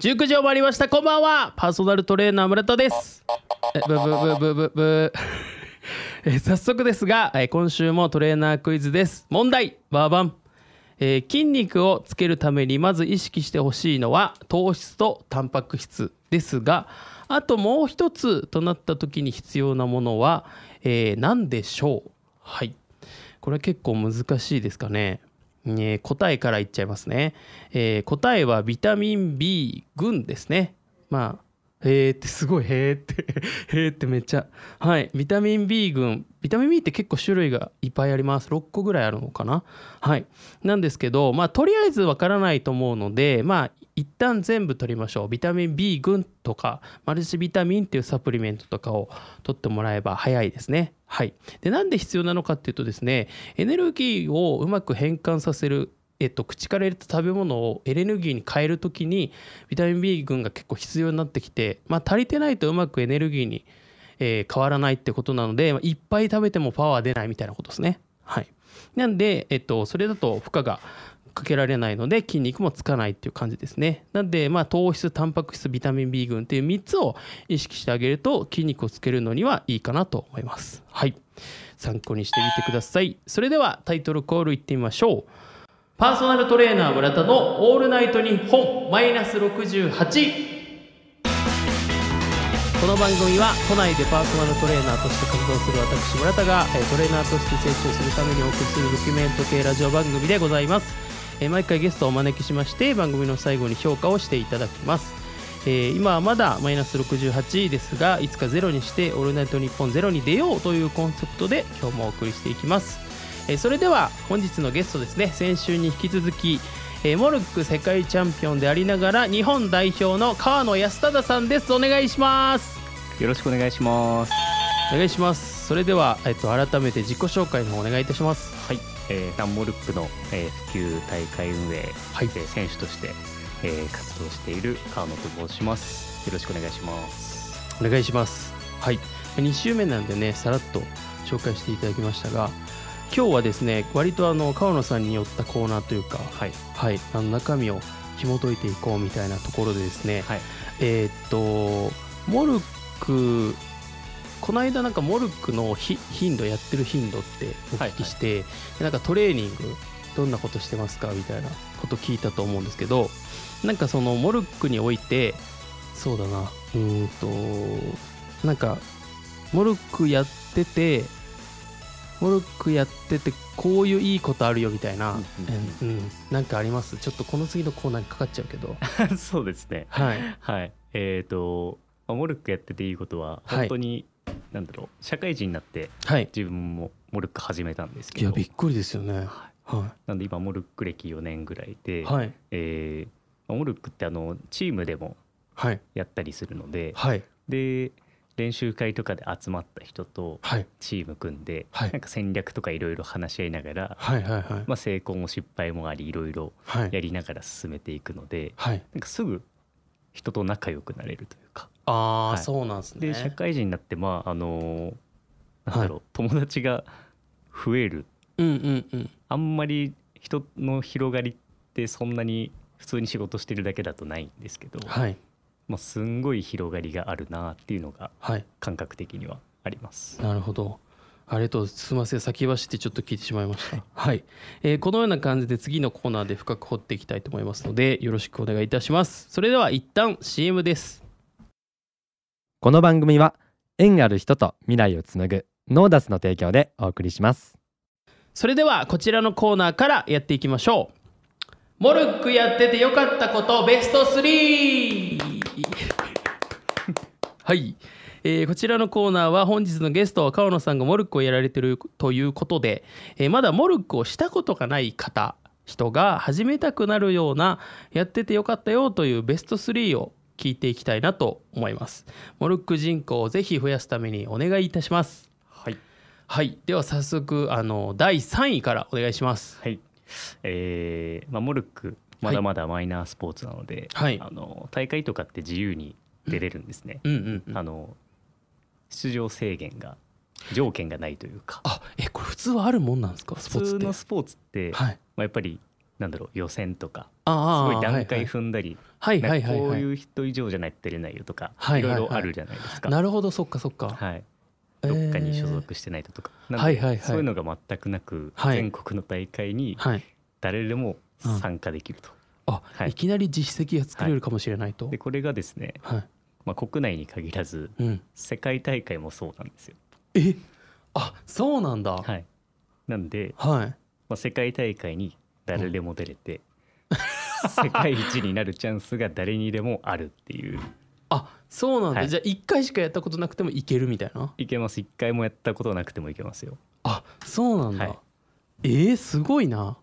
19時を回りました。こんばんは。パーソナルトレーナー村田です。えブブブブブブ。えー早速ですが、えー今週もトレーナークイズです。問題。バーバン、えー筋肉をつけるためにまず意識してほしいのは糖質とタンパク質ですがあともう一つとなった時に必要なものは、えー何でしょう。はい。これ結構難しいですかね、えー答えからいっちゃいますね、えー答えはビタミン B 群ですね。まあへえってすごいへえって へえってめっちゃ。はい。ビタミン B 群。ビタミン B って結構種類がいっぱいあります。6個ぐらいあるのかな。はい。なんですけどまあとりあえずわからないと思うのでまあ一旦全部取りましょう。ビタミン B 群とかマルチビタミンっていうサプリメントとかを取ってもらえば早いですね。はい。でなんで必要なのかっていうとですねエネルギーをうまく変換させるえっと、口から入れた食べ物をエネルギーに変えるときにビタミン B 群が結構必要になってきて、まあ、足りてないとうまくエネルギーに、えー変わらないってことなので、まあいっぱい食べてもパワー出ないみたいなことですね。はい、なんで、えっと、それだと負荷がかけられないので筋肉もつかないっていう感じですね。なんで、まあ、糖質タンパク質ビタミン B 群っていう3つを意識してあげると筋肉をつけるのにはいいかなと思います。はい参考にしてみてください。それではタイトルコールいってみましょう。パーソナルトレーナー村田のオールナイトニッポンマイナス68この番組は都内でパーソナルトレーナーとして活動する私村田がトレーナーとして成長するためにお送りするドキュメント系ラジオ番組でございますえー毎回ゲストをお招きしまして番組の最後に評価をしていただきます。えー今はまだマイナス68ですがいつかゼロにして「オールナイトニッポンゼロに出ようというコンセプトで今日もお送りしていきます。えーそれでは本日のゲストですね。先週に引き続き、えーモルック世界チャンピオンでありながら日本代表の川野安忠さんです。お願いします。よろしくお願いします。お願いします。それでは、えっと、改めて自己紹介の方お願いいたします。はい、えー、ダンモルックの、えー、普及大会運営、はい。えー選手として、えー、活動している川野と申します。よろしくお願いします。お願いします。はい。2週目なんでねさらっと紹介していただきましたが今日はですね割とあの川野さんによったコーナーというかはい、はい。あの中身を紐解いていこうみたいなところでですね、はい、えーっとモルックこの間なんかモルックのひ頻度やってる頻度ってお聞きして、でなんかトレーニングどんなことしてますかみたいなこと聞いたと思うんですけどなんかそのモルックにおいてそうだなうーんとなんかモルックやっててモルックやっててこういういいことあるよみたいな、うんうんうん。なんかあります？ちょっとこの次のコーナーにかかっちゃうけど。そうですね。はい。はい、えっ、と、まあモルックやってていいことははい。本当に、なんだろう社会人になってはい。自分もモルック始めたんですけど。いやびっくりですよね。はなんで今モルック歴4年ぐらいで、いはい。えーまあモルックってあのチームでもはい。やったりするので、はい。で練習会とかで集まった人とはい。チーム組んで、はい。なんか戦略とかいろいろ話し合いながら、はいはいはい。まあ、成功も失敗もありいろいろはい。やりながら進めていくのではい。なんかすぐ人と仲良くなれるというかああ、はい。そうなんですね。で社会人になってまああのなんだろう、友達が増える。うんうんうん。あんまり人の広がりってそんなに普通に仕事してるだけだとないんですけど、はい。まあ、すんごい広がりがあるなっていうのがはい。感覚的にはあります。なるほど。ありがとう。すみません。先走ってちょっと聞いてしまいました。はい、えーこのような感じで次のコーナーで深く掘っていきたいと思いますのでよろしくお願いいたします。それでは一旦 CM ですこの番組は縁ある人と未来をつなぐノーダスの提供でお送りします。それではこちらのコーナーからやっていきましょう。モルックやっててよかったことベスト 3! はい、えーこちらのコーナーは本日のゲストは川野さんがモルックをやられてるということで、えーまだモルックをしたことがない方人が始めたくなるようなやっててよかったよというベスト3を聞いていきたいなと思います。モルック人口をぜひ増やすためにお願いいたします。はい、はい。では早速あの第3位からお願いします。はい。えーまあ、モルックまだまだマイナースポーツなので、はい。あの大会とかって自由に出れるんですね。うんうんうん。あの出場制限が条件がないというか。あえこれ普通はあるもんなんですか？スポーツって。普通のスポーツって、はい。まあ、やっぱりなんだろう予選とかすごい段階はい。踏んだり、はいはいはいはい。こういう人以上じゃないと出れないよとか、いはいろいろあるじゃないですか。なるほどそっかそっか。はい、どっかに所属してないととか、なんではいはいはい。そういうのが全くなく、はい。全国の大会にはい。誰でも参加できると。あ、はい。い、きなり実績が作れるかもしれないと。でこれがですね、はい、まあ、国内に限らずうん。世界大会もそうなんですよ。え？あそうなんだ。はい、なんで、はい。まあ、世界大会に誰でも出れて、世界一になるチャンスが誰にでもあるっていう。あそうなんだ、はい。じゃあ1回しかやったことなくてもいけるみたいな？いけます。一回もやったことなくてもいけますよ。あそうなんだ、はい。えー、すごいな。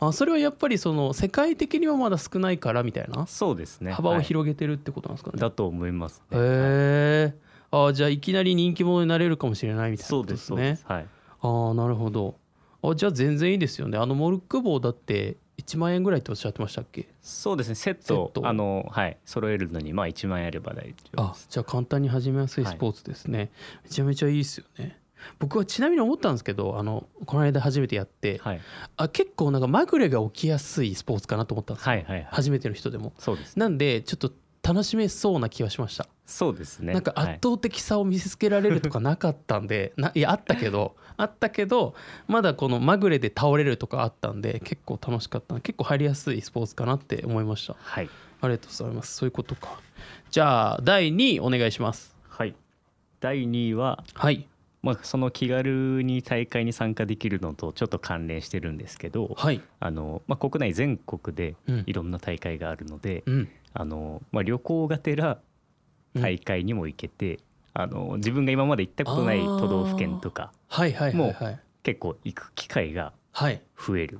あそれはやっぱりその世界的にはまだ少ないからみたいな？そうですね。幅をはい広げてるってことなんですかね、だと思いますね。へえあじゃあいきなり人気者になれるかもしれないみたいなそうことですすでそうでねす。はい。ああなるほど。あじゃあ全然いいですよね。あのモルック棒だって1万円ぐらいっておっしゃってましたっけ？そうですね。セットあのはい。揃えるのにまあ1万円あれば大丈夫あじゃあ簡単に始めやすいスポーツですね、めちゃめちゃいいですよね。僕はちなみに思ったんですけどあのこの間初めてやってはい。あ結構なんかまぐれが起きやすいスポーツかなと思ったんですよ、はいはいはい。初めての人でも。そうです。ねなんでちょっと楽しめそうな気はしました、そうですね。なんかはい。圧倒的さを見せつけられるとかなかったんで、ないやあったけどあったけどまだこのまぐれで倒れるとかあったんで結構楽しかった。結構入りやすいスポーツかなって思いました。はい。ありがとうございます。そういうことか。じゃあ第2位お願いします。はい。第2位ははいまあその気軽に大会に参加できるのとちょっと関連してるんですけどはい。あのまあ国内全国でうん。いろんな大会があるのでうん。あのまあ旅行がてら大会にも行けてあの自分が今まで行ったことない都道府県とかはいはいはいはい。結構行く機会がはい。増える。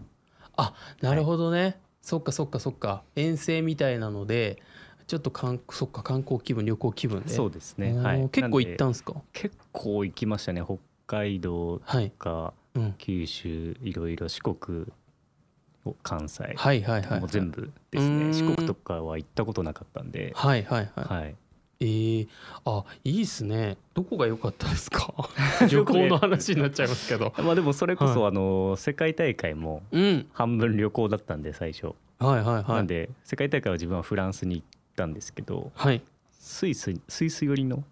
あなるほどね、そっかそっかそっか。遠征みたいなのでちょっとかんそっか観光気分旅行気分で。そうですね。はい。結構行ったなんですか？結構行きましたね。北海道はい、かうん、九州いろいろ四国関西、はいはいはいもう全部ですね。四国とかは行ったことなかったんで、はいはいはい、はい、えー、あいいっすね。どこが良かったですか？旅行の話になっちゃいますけど。まあでもそれこそ、はあの世界大会もうん。半分旅行だったんで最初、はいはいはい。なんで世界大会は自分はフランスに行ったんですけどはい。スイススイス寄りの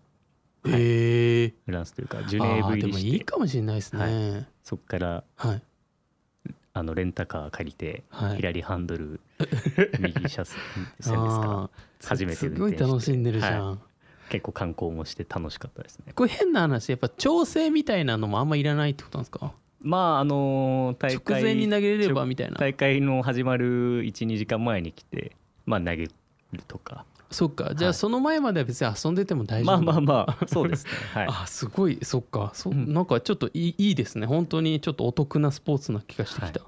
えー、フランスというかジュネーあーでもいブ入りして。いかもしれないですね。そこからはい。あのレンタカー借りて、はい。左ハンドル 右車線ですか？初めてすごい運転して楽しんでるじゃん、結構観光もして楽しかったですね。これ変な話やっぱ調整みたいなのもあんまいらないってことなんですか？まああの大会直前に投げれればみたいな。大会の始まる12時間前に来てまあ投げるとか。そっか。じゃあはいその前までは別に遊んでても大丈夫まあまあまあ そうですね。はい。あすごい。そっか。そ、うん。なんかちょっといいいいですね。本当にちょっとお得なスポーツな気がしてきた、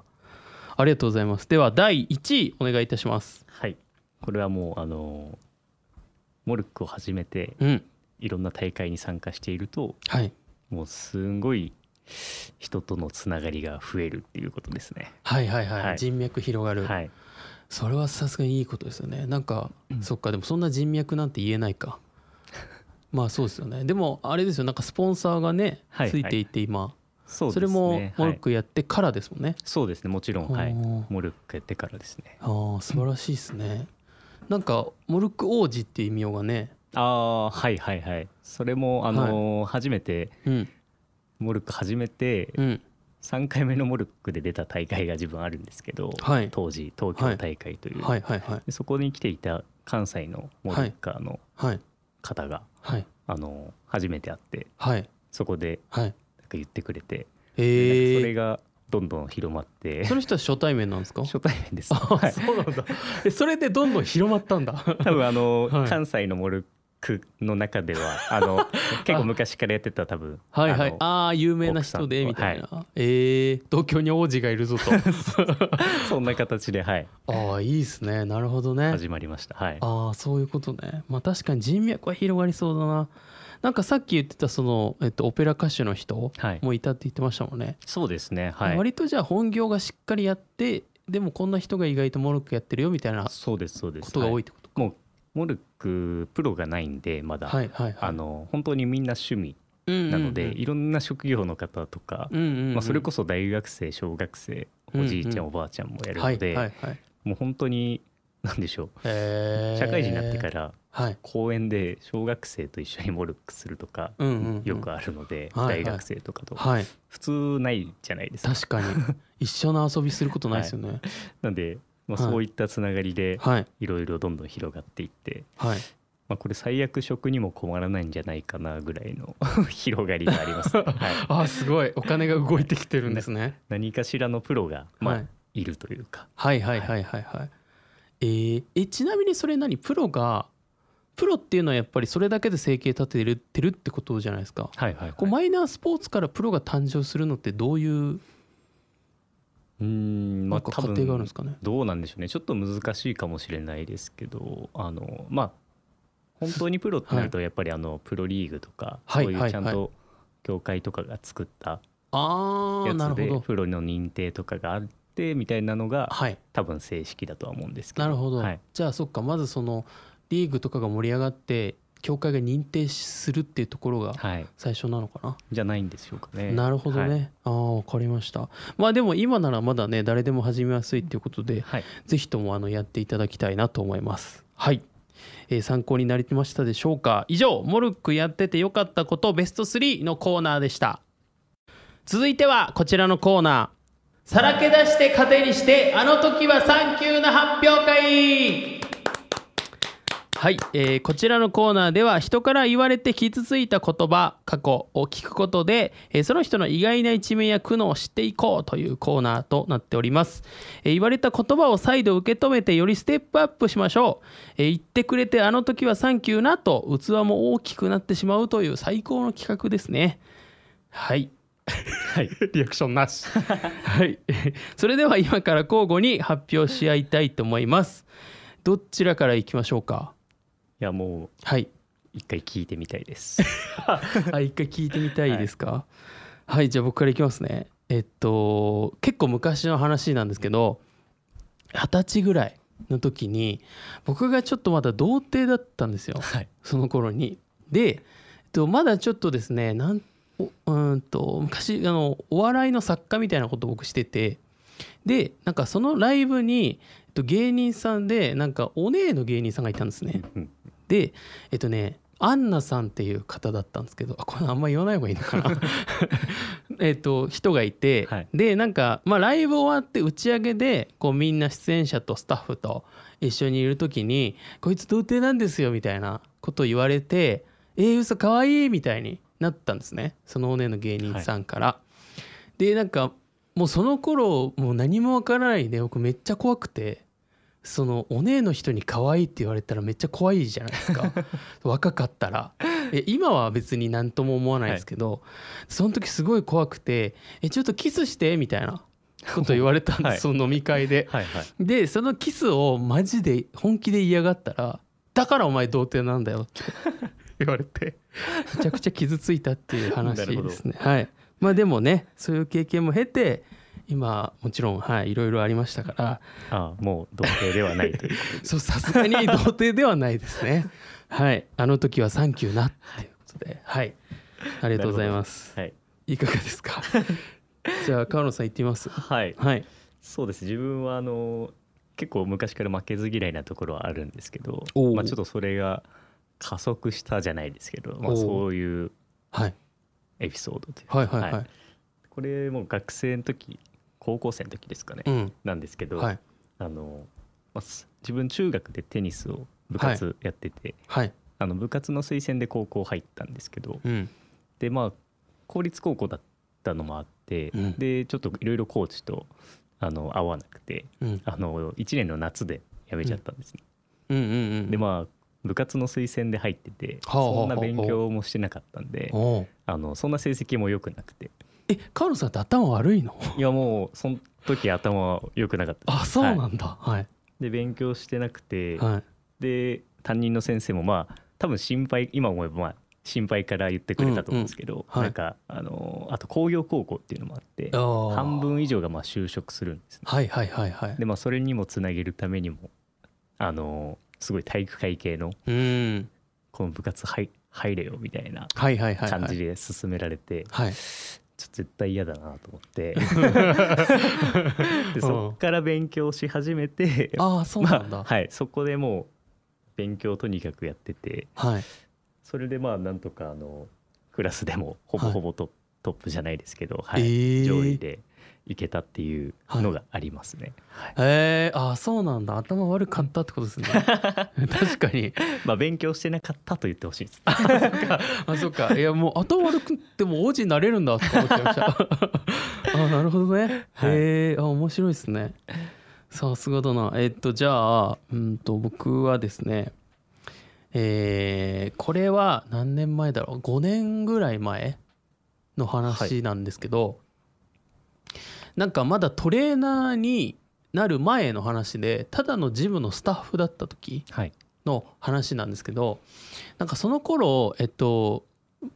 ありがとうございます。では第1位お願いいたします。はい。これはもうあのモルックを始めてうん。いろんな大会に参加しているとはいもうすんごい人とのつながりが増えるっていうことですねはいはいはい、はい人脈広がる、はいそれはさすがにいいことですよね。なんか、そっかでもそんな人脈なんて言えないか。まあそうですよね。でもあれですよ。なんかスポンサーがねはいついていて今、そね。それもモルはいックやってからですもんね、そうですね。もちろん。はい。モルックやってからですね。ああ素晴らしいですね。なんかモルック王子っていう異名がね。ああはいはいはい。それもあのー初めてうん。モルック始めてうん3回目のモルックで出た大会が自分あるんですけど、はい。当時東京大会という、はい。はい。はい。でそこに来ていた関西のモルッカーのはい。方が、はい。あの初めて会ってはい。そこではい。なんか言ってくれて、えでなんかそれー、がどんどん広まって。その人は初対面なんですか？初対面です、あはいそうなんだ。えそれでどんどん広まったんだ。多分あの、はい。関西のモルックの中では あの結構昔からやってた多分。はいはい。あのああ有名な人でみ奥さんとたいな、えー、東京に王子がいるぞと。そんな形ではい。ああいいですね。なるほどね。始まりました。はい。ああそういうことね。まあ確かに人脈は広がりそうだな。なんかさっき言ってたその、えっと、オペラ歌手の人はい。もいたって言ってましたもんね、そうですね。はい。割とじゃあ本業がしっかりやってでもこんな人が意外とモルックやってるよみたいなそうですそうです。ことが多いってことか、もうモルックプロがないんでまだ、はいはいはい。あの本当にみんな趣味ななので、いろんな職業の方とか、うんうんうん。まあ、それこそ大学生小学生おじいちゃん、うんおばあちゃんもやるはいので、はいはいもう本当に何でしょう社会人になってからはい。公園で小学生と一緒にモルックするとかうんうんうん。よくあるので、はいはい。大学生とかと。はい。普通ないじゃないですか。確かに。一緒の遊びすることないですよね。なんで、まあ、はい。そういったつながりではい。いろいろどんどん広がっていって、はい。まあ、これ最悪食にも困らないんじゃないかなぐらいの 広がりがあります、はい、あすごい。お金が動いてきてるんですね。何かしらのプロが、まあはい。い、るというか。はいはいはい。はいはいえーえちなみにそれ何？プロがプロっていうのはやっぱりそれだけで生計立てれてるってことじゃないですか。はいはい、はい、こうマイナースポーツからプロが誕生するのってどういううーんまあ多分どうなんでしょうね。ちょっと難しいかもしれないですけどあのまあ本当にプロってなるとやっぱりあのプロリーグとかはいそういうちゃんはい。と協会とかが作ったあやつであなるほど。プロの認定とかがあってみたいなのがはい。多分正式だとは思うんですけど。なるほど、はい、じゃあそっか。まずそのリーグとかが盛り上がって協会が認定するっていうところがはい、最初なのかな、じゃないんでしょうかね。なるほどね、はい。ああ分かりました。まあでも今ならまだね誰でも始めやすいっていうことではい、ぜひともあのやっていただきたいなと思います。はい、えー参考になりましたでしょうか？以上モルックやっててよかったことベスト3のコーナーでした。続いてはこちらのコーナー。さらけ出して糧にしてあの時はサンキューな発表会はい、えーこちらのコーナーでは人から言われて傷ついた言葉過去を聞くことで、えーその人の意外な一面や苦悩を知っていこうというコーナーとなっております、えー言われた言葉を再度受け止めてよりステップアップしましょう、えー言ってくれてあの時はサンキューなと器も大きくなってしまうという最高の企画ですねはい はい、リアクションなし。はい。それでは今から交互に発表し合いたいと思います。どちらからいきましょうか？いやもうはい。一回聞いてみたいです。あ、一回聞いてみたいですか？はい、じゃあ僕からいきますね。えっと結構昔の話なんですけど、二十歳ぐらいの時に僕がちょっとまだ童貞だったんですよ。はい、その頃に。で、えっと、まだちょっとですねなんおうーんと昔あのお笑いの作家みたいなことを僕しててでなんかそのライブに、えっと、芸人さんでなんかお姉の芸人さんがいたんですね。うんでえっとねアンナさんっていう方だったんですけどあこれあんま言わない方がいいのかな。えっと人がいて、はい。でなんか、まあ、ライブ終わって打ち上げでこうみんな出演者とスタッフと一緒にいる時に「こいつ童貞なんですよ」みたいなことを言われて「えー、嘘かわいい」みたいになったんですね。そのお姉の芸人さんから。でなんかもうその頃もう何もわからないで僕めっちゃ怖くて。そのお姉の人に可愛いって言われたらめっちゃ怖いじゃないですか。若かったら。え今は別に何とも思わないですけど、その時すごい怖くて「えちょっとキスして」みたいなこと言われたんです、はい。その飲み会で。はい、はい。でそのキスをマジで本気で嫌がったら「だからお前童貞なんだよ」って言われて。めちゃくちゃ傷ついたっていう話ですね。はい、まあでもねそういう経験も経て今もちろんはいいろいろありましたから。ああもう童貞ではないという。そうさすがに童貞ではないですね。はいあの時はサンキューなっていうことではいありがとうございます。はい、いかがですか？じゃあ川野さん言ってみます？はい、はい。そうです。自分はあの結構昔から負けず嫌いなところはあるんですけどおう、まあ、ちょっとそれが加速したじゃないですけど、まあ、そういうはいエピソードというか。はいはいはい、はい。これも学生の時高校生の時ですかね、うん。なんですけど、はい。あのまあす自分中学でテニスを部活やってて、はい。あの部活の推薦で高校入ったんですけどうん。でまあ公立高校だったのもあって、うん。でちょっといろいろコーチとあの合わなくてうん。あの1年の夏で辞めちゃったんですね。うんうんうん。でまあ部活の推薦で入っててはあはあはあそんな勉強もしてなかったんであのそんな成績も良くなくて。え川野さんって頭悪いの？いやもうその時頭良くなかったあそうなはいんだ。はい。で勉強してなくて、はい。で担任の先生もまあ多分心配今思えばまあ心配から言ってくれたと思うんですけど、はい。なんかあのあと工業高校っていうのもあって半分以上がまあ就職するんですね。はいはいはいはい。でまあそれにもつなげるためにもあのすごい体育会系のうん。この部活入入れよみたいな感じで勧められて、はい。ちょっと絶対嫌だなと思って。でそっから勉強し始めてああそうなんだ、まあはい、そこでもう勉強とにかくやっててはい。それでまあなんとかあのクラスでもほぼほぼト,、トップじゃないですけど、はい。えー。上位でいけたっていうのがありますね。はい。えー、ああそうなんだ。頭悪かったってことですね。確かに。まあ勉強してなかったと言ってほしいです。あそっか。いやもう頭悪くても王子になれるんだって思っちゃいました。あなるほどね、はい。へえあ面白いですね。さすがだな。えっとじゃあうんと僕はですねえーこれは何年前だろう。5年ぐらい前の話なんですけど、なんかまだトレーナーになる前の話でただのジムのスタッフだった時はいの話なんですけどなんかその頃えっと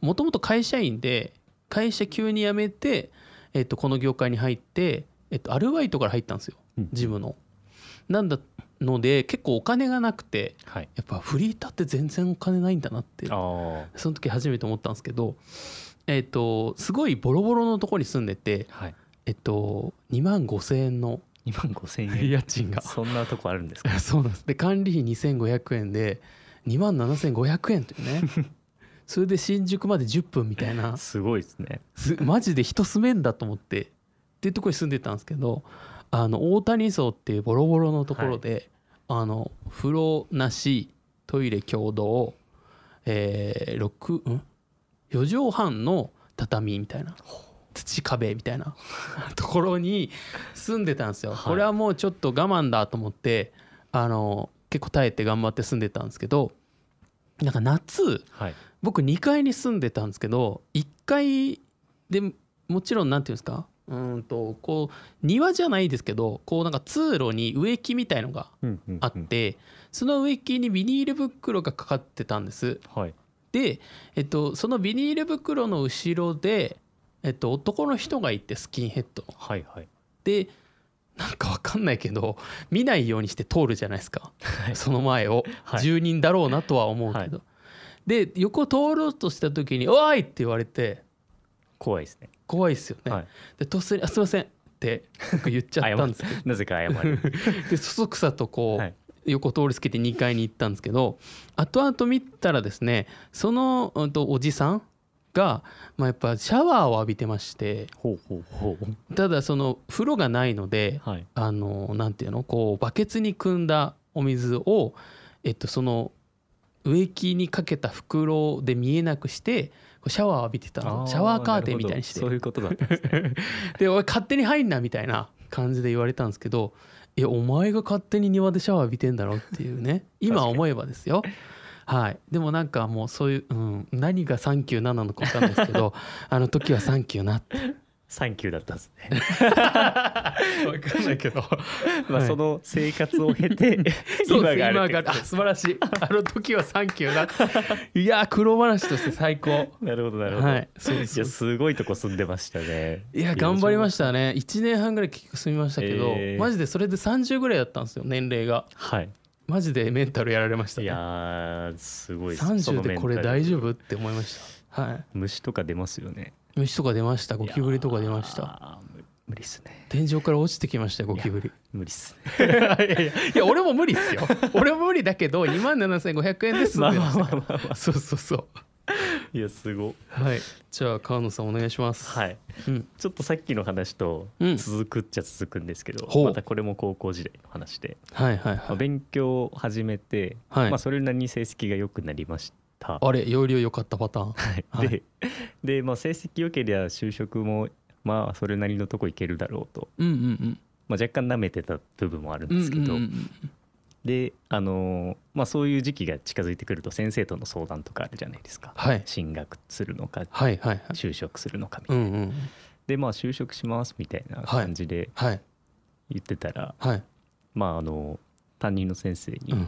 もともと会社員で会社急に辞めて、えっと、この業界に入って、えっと、アルバイトから入ったんですようんジムの。なんだので結構お金がなくてはい。やっぱフリーターって全然お金ないんだなってその時初めて思ったんですけど、えっと、すごいボロボロのとこに住んでて、はい。えっと、2万5,000円の2万5千円。家賃が。そんなとこあるんですか？そうなんです。で管理費2500円で2万7500円というね。それで新宿まで10分みたいな。すごいですね。すマジで人住めんだと思ってっていうところに住んでたんですけどあの大谷荘っていうボロボロのところで、あの風呂なしトイレ共同、えー、6ん？4畳半の畳みたいな土壁みたいな ところに住んでたんですよ。はいこれはもうちょっと我慢だと思ってあの結構耐えて頑張って住んでたんですけどなんか夏はい。僕2階に住んでたんですけど1階でもちろんなんていうんですかうーんとこう庭じゃないですけどこうなんか通路に植木みたいのがあって、その植木にビニール袋がかかってたんですはい。で、えっと、そのビニール袋の後ろで、えっと、男の人がいてスキンヘッドのはいはい。でなんかわかんないけど見ないようにして通るじゃないですか、その前を、はい住人だろうなとは思うけど、で横通ろうとした時に「おい!」って言われて怖いですね。怖いですよね、はい。でとっさに「あすいません」って僕言っちゃったんですけどなぜか謝る。でそそくさとこう、はい横通りつけて2階に行ったんですけど後々見たらですねその、うん、とおじさんが、まあ、やっぱシャワーを浴びてまして。ただその風呂がないのではい。あのなんていうの？こうバケツに汲んだお水を、えっと、その植木にかけた袋で見えなくしてシャワー浴びてたのシャワーカーテンみたいにしてそういうことだったんですね。で「おい勝手に入んな」みたいな感じで言われたんですけど「いやお前が勝手に庭でシャワー浴びてんだろ」っていうね 今思えばですよ。はい、でもなんかもうそういう、うん、何が「サンキューな」なのか分かんないですけど あの時は「サンキューな」って。サンキューだったんですね。分かんないけど。まあはい。その生活を経て 今があるあ素晴らしい。あの時は「サンキューな」いやー苦労話として最高。なるほどなるほど。はい。そうそう。すごいとこ住んでましたね。いや頑張りましたね。1年半ぐらい結局住みましたけど、えー。マジでそれで30ぐらいだったんですよ年齢が。はい。マジでメンタルやられましたね。いやーすごいそ30のでこれ大丈夫って思いました。はい。虫とか出ますよね。虫とか出ました。ゴキブリとか出ました。た。無無理っすね。天井から落ちてきましたよゴキブリ。無理っすね。いや俺も無理っすよ。俺も無理だけど2万7500円で済んでました。からまあまあまあ。そうそうそういやすご。はい。じゃあ川野さんお願いします。はい。うん。ちょっとさっきの話とうん。続くっちゃ続くんですけど、ほう。またこれも高校時代の話で、はいはいまあはい勉強を始めて、はい。まあそれなりに成績が良くなりました。あれ容量良かったパターン。はい。はい。で で、まあ、成績良ければ就職もまあそれなりのとこ行けるだろうと、うんうんまあ、若干舐めてた部分もあるんうんですけど、うんうんうんであのーまあ、そういう時期が近づいてくると先生との相談とかあるじゃないですか。はい。進学するのかはいはいはい。就職するのかみたいな、うんうん。でまあ就職しますみたいな感じではい言ってたら、はい。まああの担任の先生に、うん。ま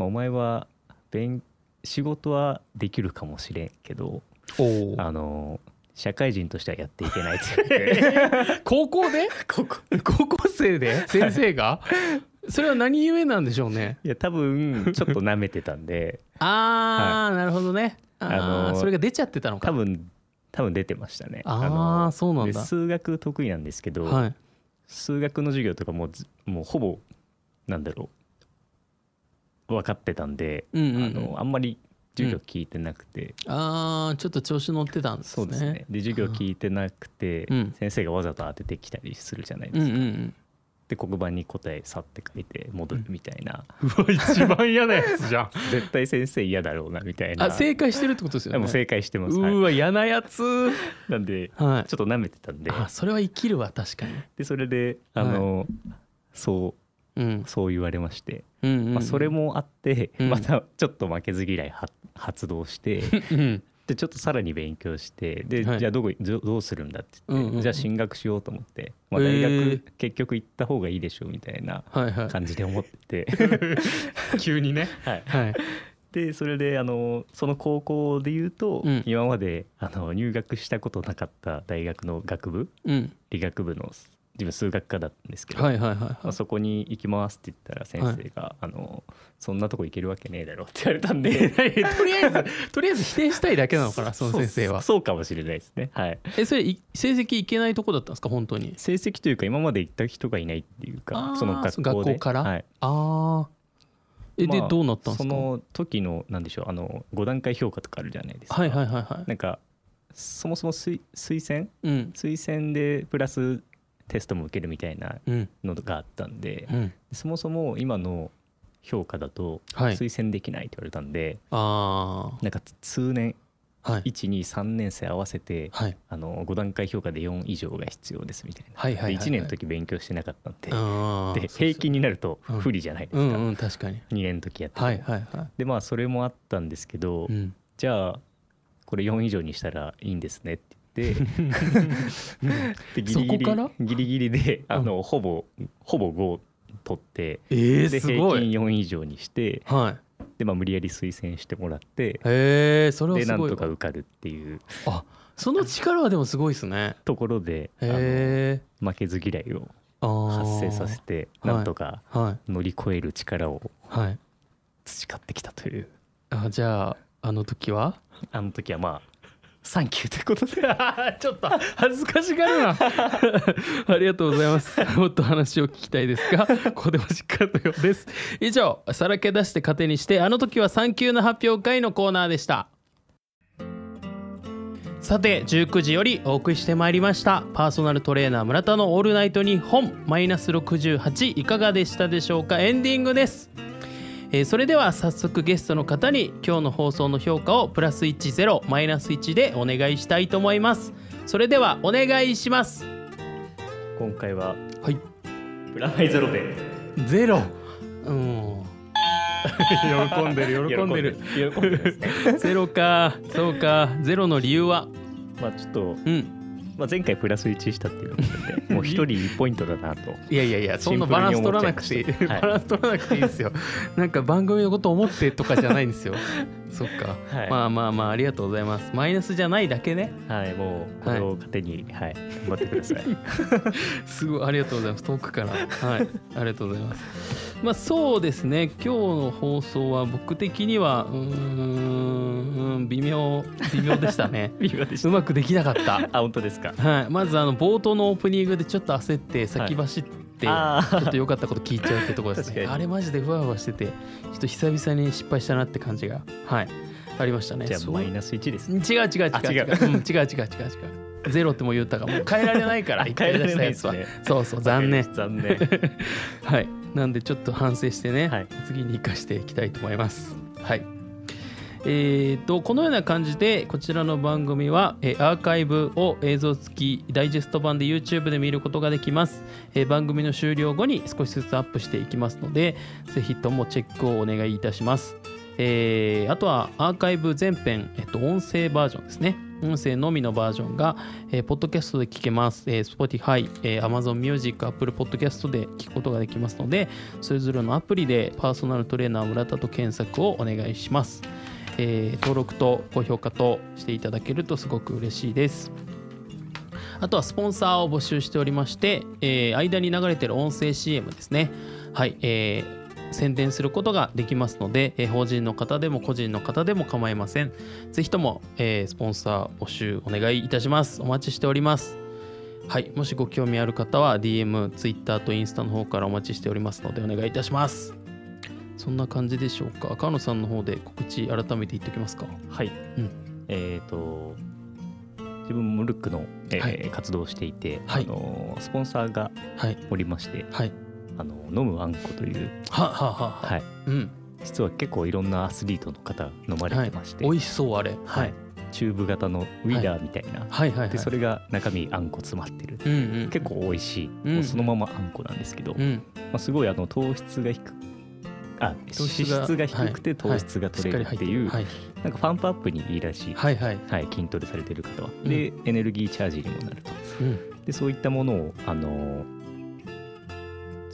あ、お前は勉仕事はできるかもしれんけどあの社会人としてはやっていけないって 高校で？高校。生で？先生が？それは何故なんでしょうね？いや多分ちょっと舐めてたんで。ああ、なるほどね。あのーそれが出ちゃってたのか。多分多分出てましたね。あーのそうなんだ。で数学得意なんですけど、はい。数学の授業とかももうほぼなんだろう分かってたんで、うんうんうん。あのあんまり授業聞いてなくて、あーちょっと調子乗ってたんですね。そうですね。で授業聞いてなくて、うん。先生がわざと当ててきたりするじゃないうんですか、うんうんで黒板に答えさって書いて戻るみたいな、うわ一番嫌なやつじゃん。絶対先生嫌だろうなみたいな。あ正解してるってことですよね。でも正解してます、うはい。ーわ嫌なやつ。なんではい。ちょっと舐めてたんで。あそれは生きるわ確かに。でそれであの、そううんそう言われまして、まあ、それもあって、うん。またちょっと負けず嫌いは発動してうん。でちょっとさらに勉強してで、はい。じゃあどこどどうするんだって言って、うんうんうん。じゃあ進学しようと思って、まあ、大学結局行った方がいいでしょうみたいな感じで思ってて、急にね。はい、はい。でそれであのその高校で言うと、うん。今まであの入学したことなかった大学の学部うん。理学部の自分数学科だったんですけど、はいはいはいまあ、はいそこに行きますって言ったら先生が、あのそんなとこ行けるわけねえだろって言われたんで とりあえずとりあえず否定したいだけなのかな その先生は。そうかもしれないですね。はい。えそれい成績いけないとこだったんですか？本当に。成績というか今まで行った人がいないっていうかその学校で。学校から？はい。ああえでまあどうなったんですか？その時のなんでしょうあの5段階評価とかあるじゃないですか。はいはいはいはい。なんかそもそも推推薦？うん。推薦でプラステストも受けるみたいなうん。のがあったんでうん。そもそも今の評価だとはい。推薦できないって言われたんで、あなんか通年あはい。123年生合わせてはい。あの5段階評価で4以上が必要ですみたいな、はいはいはいはい。で1年の時勉強してなかったんで,、で平均になるとうん。不利じゃないですか、うんうん確かに。2年の時やってもはいはいはい。でまあそれもあったんですけど、うん。じゃあこれ4以上にしたらいいんですねって でギリギリそこから？ギリギリであの、ほぼほぼ5取ってえー、です平均ごい4以上にしてはい。で、まあ、無理やり推薦してもらってへえそれはですなんとか受かるっていうあその力はでもすごいですね。ところでえ負けず嫌いを発発生させてはい。なんとかはい。乗り越える力をはい。培ってきたという。あじゃああの時は？あの時はまあサンキューということで。ちょっと恥ずかしがるな。ありがとうございます。もっと話を聞きたいですがここでお時間のようです。以上さらけ出して糧にしてあの時は産休の発表会のコーナーでした。さて19時よりお送りしてまいりました。パーソナルトレーナー村田のオールナイトニッポン。マイナス68いかがでしたでしょうか？エンディングです。えーそれでは早速ゲストの方に今日の放送の評価をプラス10マイナス1でお願いしたいと思います。それではお願いします。今回ははい。プラマイゼロで。ゼロ。うん。喜んでる喜んでる。喜んでる。ね。ゼロかそうかゼロの理由は？まあちょっと、うんまあ、前回プラス1したっていうので もう一人1ポイントだなと。いやいやいやそんなバランス取らなくていい、シンプルに思っちゃい バランス取らなくていいですよ。なんか番組のこと思ってとかじゃないんですよ。そっか、はい。まあまあまあありがとうございます。マイナスじゃないだけね。はいもうこれを糧に、はい頑張ってください。すごいありがとうございます。遠くから。はい。ありがとうございますまあそうですね。今日の放送は僕的にはうーんうん微妙微妙でしたね。微妙でした。うまくできなかった。あ本当ですか。はい。まずあの冒頭のオープニングでちょっと焦って先走って、あちょっと良かったこと聞いちゃうってところですね。あれマジでふわふわしててちょっと久々に失敗したなって感じがはい。ありましたね。じゃあマイナス1です違う違う違う違う。あ違う。うん違う違う違う違う。ゼロっても言ったかもう変えられないから 変えられないですね。そうそう残念。残念。はいなんでちょっと反省してね、はい。次に生かしていきたいと思います。はい。えー、とこのような感じでこちらの番組は、えーアーカイブを映像付きダイジェスト版で YouTube で見ることができます、えー番組の終了後に少しずつアップしていきますのでぜひともチェックをお願いいたします。えーあとはアーカイブ全編、えっと、音声バージョンですね音声のみのバージョンが、えーポッドキャストで聞けます、えー Spotify、えー Amazon Music、Apple Podcast で聞くことができますのでそれぞれのアプリでパーソナルトレーナー村田と検索をお願いします、えー登録と高評価としていただけるとすごく嬉しいです。あとはスポンサーを募集しておりまして、えー間に流れてる音声 CM ですね。はい、えー宣伝することができますので、えー法人の方でも個人の方でも構いません。ぜひとも、えースポンサー募集お願いいたします。お待ちしております。はい。もしご興味ある方は DM、Twitter とインスタの方からお待ちしておりますのでお願いいたします。そんな感じでしょうか。川野さんの方で告知改めて言っておきますか。はい、うん。えっ、と自分もルックの、えーはい。活動をしていて、はい。あのスポンサーがはい。おりましてはいあの飲むあんこという、はははは。はい、うん。実は結構いろんなアスリートの方飲まれてまして、美味しそうあれ。はい、チューブ型のウィダーみたいな、はい。はいはいでそれが中身あんこ詰まってる、うんうん。結構美味しい、うん。もうそのままあんこなんですけど、まうん。あ、すごいあの糖質が低くあ脂糖質が質が低くてはい。糖質が取れるっていう、はい。なんかパンプアップにいいらしい、はいはい。はい、筋トレされてる方は、うん。でエネルギーチャージにもなると。うん。でそういったものをあの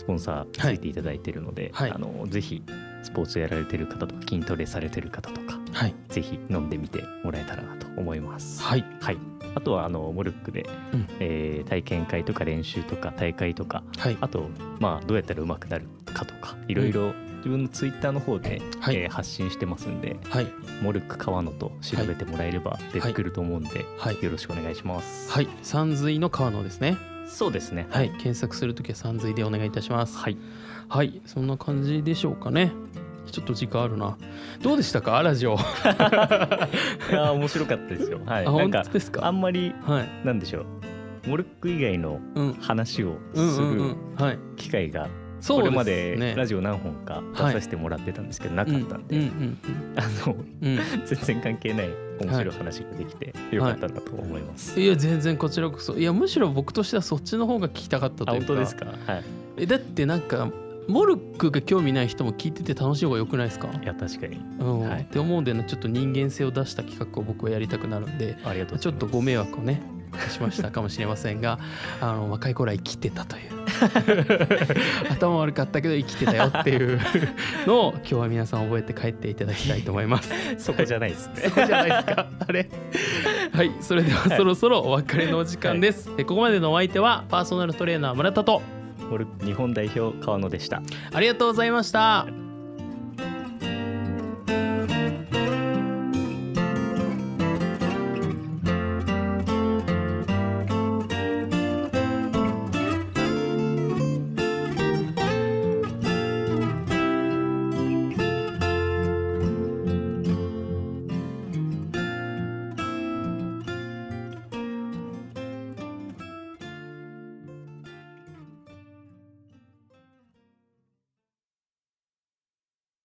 スポンサーついていただいてるので、はい。あのぜひスポーツやられてる方とか筋トレされてる方とかはい。ぜひ飲んでみてもらえたらなと思います。はい。はい、あとはあのモルックで、うん。えー体験会とか練習とか大会とかはい。あとまあどうやったら上手くなるかとかいろいろ自分のツイッターの方で、はい。えー発信してますんではい。モルック川野と調べてもらえれば出てくると思うんで、はい。よろしくお願いします。はい。山水の川野ですねそうですね。はい。検索するときは山水でお願いいたします。はい。はい。そんな感じでしょうかね。ちょっと時間あるな。どうでしたか？ラジオ。いやー面白かったですよ。はい。なんか当ですか？あんまりはい。なんでしょう。モルック以外のうん。話をするん。はい。機会がこれまでラジオ何本か出させてもらってたんですけどなかったんで、あの 全然関係ない面白い話ができてよかったなと思います。い。や全然こちらこそ。いやむしろ僕としてはそっちの方が聞きたかったとあいうか。本当ですか？はい。えだってなんかモルックが興味ない人も聞いてて楽しい方が良くないですか？いや確かに。うん。はい。って思うんでねちょっと人間性を出した企画を僕はやりたくなるんで。ちょっとご迷惑をねしましたかもしれませんがあの若い頃は生きてたという 頭悪かったけど生きてたよっていうのを今日は皆さん覚えて帰っていただきたいと思います。そこじゃないですね。そうじゃないですか？あれ？はいそれではそろそろお別れのお時間です、えここまでのお相手はパーソナルトレーナー村田と日本代表川野でした。ありがとうございました。